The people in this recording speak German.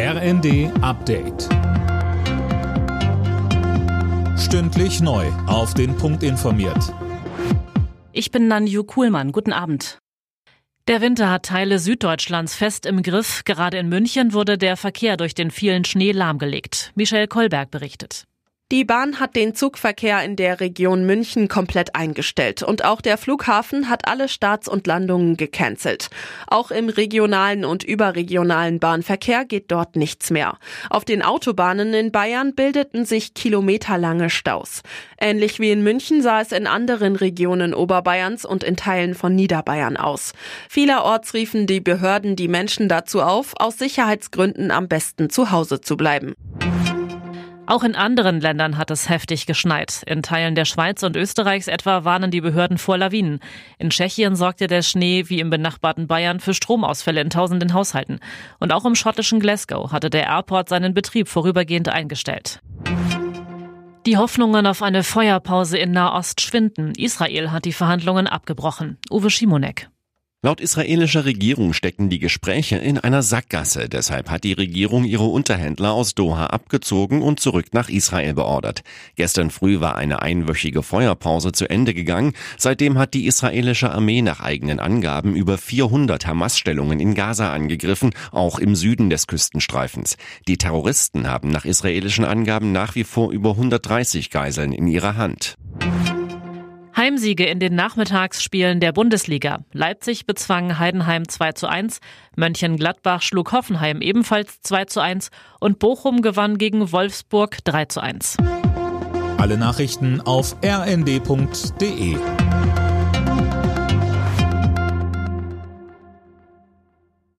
RND Update. Stündlich neu. Auf den Punkt informiert. Ich bin Nanju Kuhlmann. Guten Abend. Der Winter hat Teile Süddeutschlands fest im Griff. Gerade in München wurde der Verkehr durch den vielen Schnee lahmgelegt. Michelle Kolberg berichtet. Die Bahn hat den Zugverkehr in der Region München komplett eingestellt und auch der Flughafen hat alle Starts und Landungen gecancelt. Auch im regionalen und überregionalen Bahnverkehr geht dort nichts mehr. Auf den Autobahnen in Bayern bildeten sich kilometerlange Staus. Ähnlich wie in München sah es in anderen Regionen Oberbayerns und in Teilen von Niederbayern aus. Vielerorts riefen die Behörden die Menschen dazu auf, aus Sicherheitsgründen am besten zu Hause zu bleiben. Auch in anderen Ländern hat es heftig geschneit. In Teilen der Schweiz und Österreichs etwa warnen die Behörden vor Lawinen. In Tschechien sorgte der Schnee wie im benachbarten Bayern für Stromausfälle in tausenden Haushalten. Und auch im schottischen Glasgow hatte der Airport seinen Betrieb vorübergehend eingestellt. Die Hoffnungen auf eine Feuerpause in Nahost schwinden. Israel hat die Verhandlungen abgebrochen. Uwe Schimonek. Laut israelischer Regierung stecken die Gespräche in einer Sackgasse. Deshalb hat die Regierung ihre Unterhändler aus Doha abgezogen und zurück nach Israel beordert. Gestern früh war eine einwöchige Feuerpause zu Ende gegangen. Seitdem hat die israelische Armee nach eigenen Angaben über 400 Hamas-Stellungen in Gaza angegriffen, auch im Süden des Küstenstreifens. Die Terroristen haben nach israelischen Angaben nach wie vor über 130 Geiseln in ihrer Hand. Heimsiege in den Nachmittagsspielen der Bundesliga. Leipzig bezwang Heidenheim 2 zu 1, Mönchengladbach schlug Hoffenheim ebenfalls 2 zu 1 und Bochum gewann gegen Wolfsburg 3 zu 1. Alle Nachrichten auf rnd.de